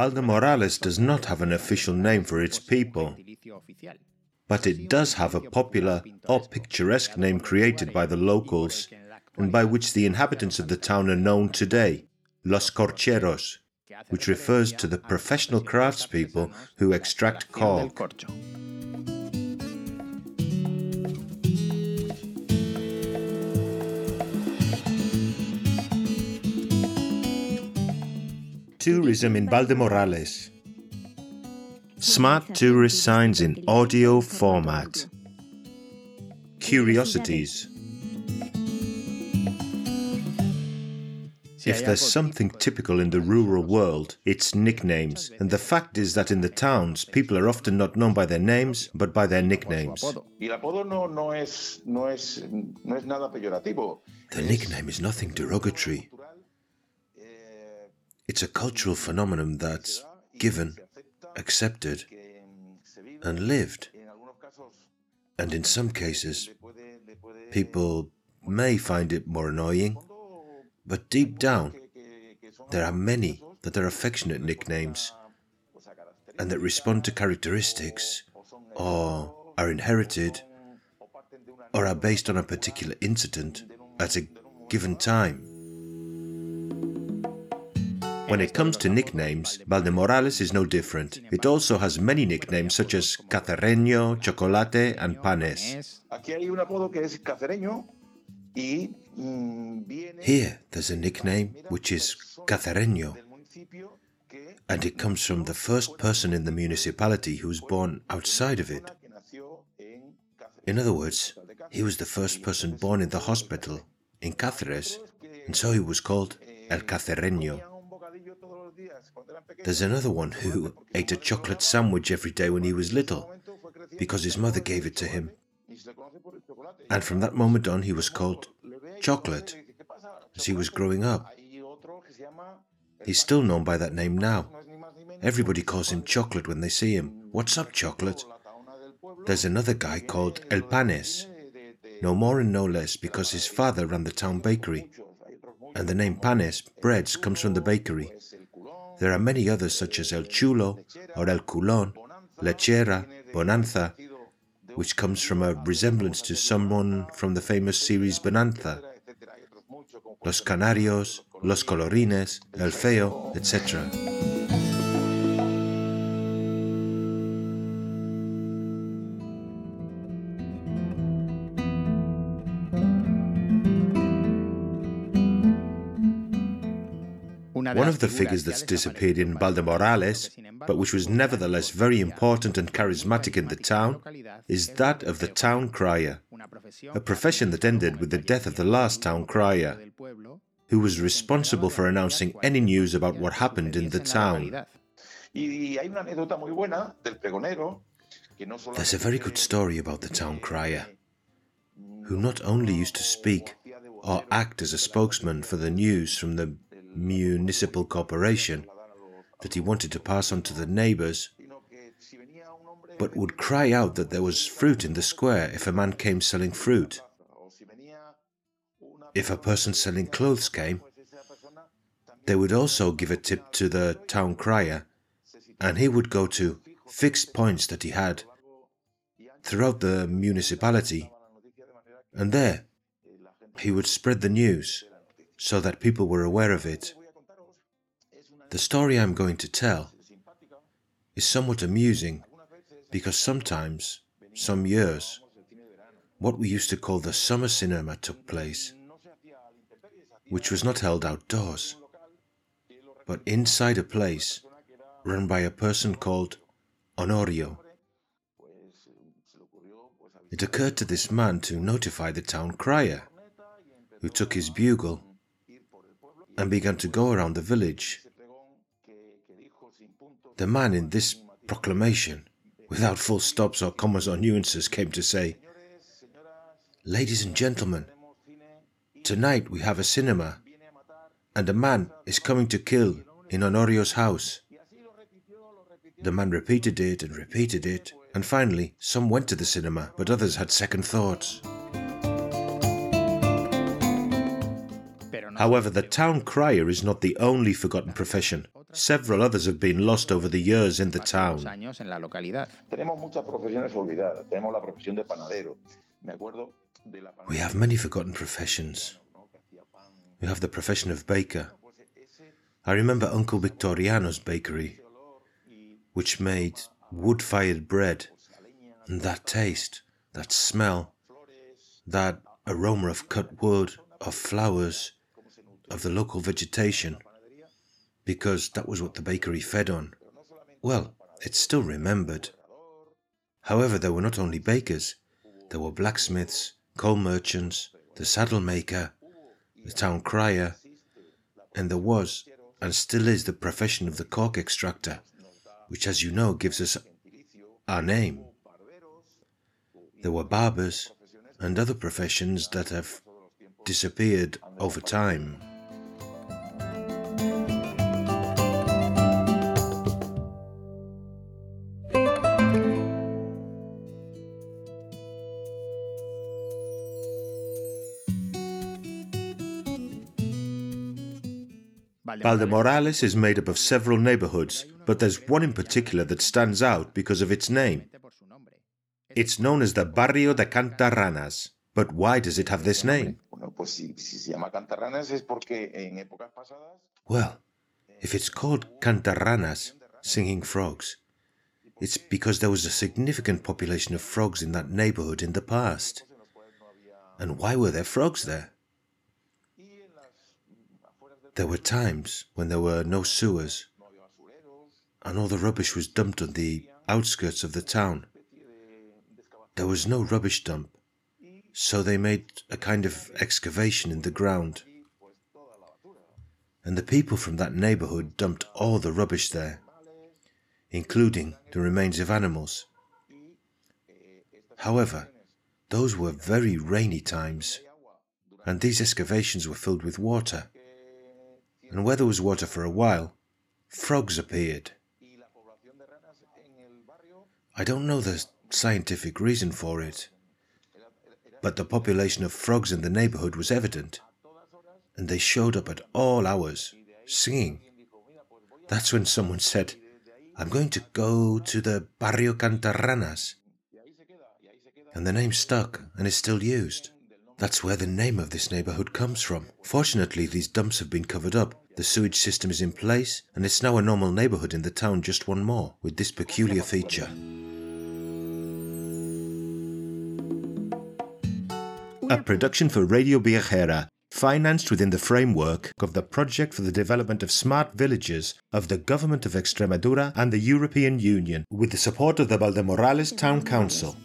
Valdemorales does not have an official name for its people, but it does have a popular or picturesque name created by the locals and by which the inhabitants of the town are known today, Los Corcheros, which refers to the professional craftspeople who extract cork. Tourism in Valdemorales. Smart tourist signs in audio format. Curiosities. If there's something typical in the rural world, it's nicknames. And the fact is that in the towns, people are often not known by their names, but by their nicknames. The nickname is nothing derogatory. It's a cultural phenomenon that's given, accepted, and lived. And in some cases, people may find it more annoying, but deep down, there are many that are affectionate nicknames and that respond to characteristics or are inherited or are based on a particular incident at a given time. When it comes to nicknames, Valdemorales is no different. It also has many nicknames such as Cacerreño, Chocolate, and Panes. Mm, Here, there's a nickname which is Cacerreño, and it comes from the first person in the municipality who was born outside of it. In other words, he was the first person born in the hospital in Cáceres, and so he was called El Cacerreño. There's another one who ate a chocolate sandwich every day when he was little because his mother gave it to him. And from that moment on, he was called Chocolate as he was growing up. He's still known by that name now. Everybody calls him Chocolate when they see him. What's up, Chocolate? There's another guy called El Panes, no more and no less because his father ran the town bakery. And the name Panes, breads, comes from the bakery. There are many others such as El Chulo or El Culón, Lechera, Bonanza, which comes from a resemblance to someone from the famous series Bonanza, Los Canarios, Los Colorines, El Feo, etc. One of the figures that's disappeared in Valdemorales, but which was nevertheless very important and charismatic in the town, is that of the town crier, a profession that ended with the death of the last town crier, who was responsible for announcing any news about what happened in the town. There's a very good story about the town crier, who not only used to speak or act as a spokesman for the news from the municipal corporation that he wanted to pass on to the neighbors, but would cry out that there was fruit in the square if a man came selling fruit. If a person selling clothes came, they would also give a tip to the town crier, and he would go to fixed points that he had throughout the municipality, and there he would spread the news so that people were aware of it. The story I'm going to tell is somewhat amusing because sometimes, some years, what we used to call the summer cinema took place, which was not held outdoors, but inside a place run by a person called Honorio. It occurred to this man to notify the town crier, who took his bugle and began to go around the village. The man in this proclamation, without full stops or commas or nuances, came to say, Ladies and gentlemen, tonight we have a cinema, and a man is coming to kill in Honorio's house. The man repeated it and repeated it, and finally some went to the cinema, but others had second thoughts. However, the town crier is not the only forgotten profession. Several others have been lost over the years in the town. We have many forgotten professions. We have the profession of baker. I remember Uncle Victoriano's bakery, which made wood fired bread, and that taste, that smell, that aroma of cut wood, of flowers, of the local vegetation, because that was what the bakery fed on. Well, it's still remembered. However, there were not only bakers, there were blacksmiths, coal merchants, the saddle maker, the town crier, and there was and still is the profession of the cork extractor, which, as you know, gives us our name. There were barbers and other professions that have disappeared over time. Valdemorales is made up of several neighborhoods, but there's one in particular that stands out because of its name. It's known as the Barrio de Cantarranas. But why does it have this name? Well, if it's called Cantarranas, singing frogs, it's because there was a significant population of frogs in that neighborhood in the past. And why were there frogs there? There were times when there were no sewers, and all the rubbish was dumped on the outskirts of the town. There was no rubbish dump, so they made a kind of excavation in the ground. And the people from that neighborhood dumped all the rubbish there, including the remains of animals. However, those were very rainy times, and these excavations were filled with water and where there was water for a while, frogs appeared. I don't know the scientific reason for it, but the population of frogs in the neighborhood was evident, and they showed up at all hours, singing. That's when someone said, I'm going to go to the Barrio Cantarranas. And the name stuck and is still used. That's where the name of this neighborhood comes from. Fortunately, these dumps have been covered up. The sewage system is in place, and it's now a normal neighborhood in the town, just one more, with this peculiar feature. A production for Radio Viajera, financed within the framework of the Project for the Development of Smart Villages of the Government of Extremadura and the European Union, with the support of the Valdemorales Town Council.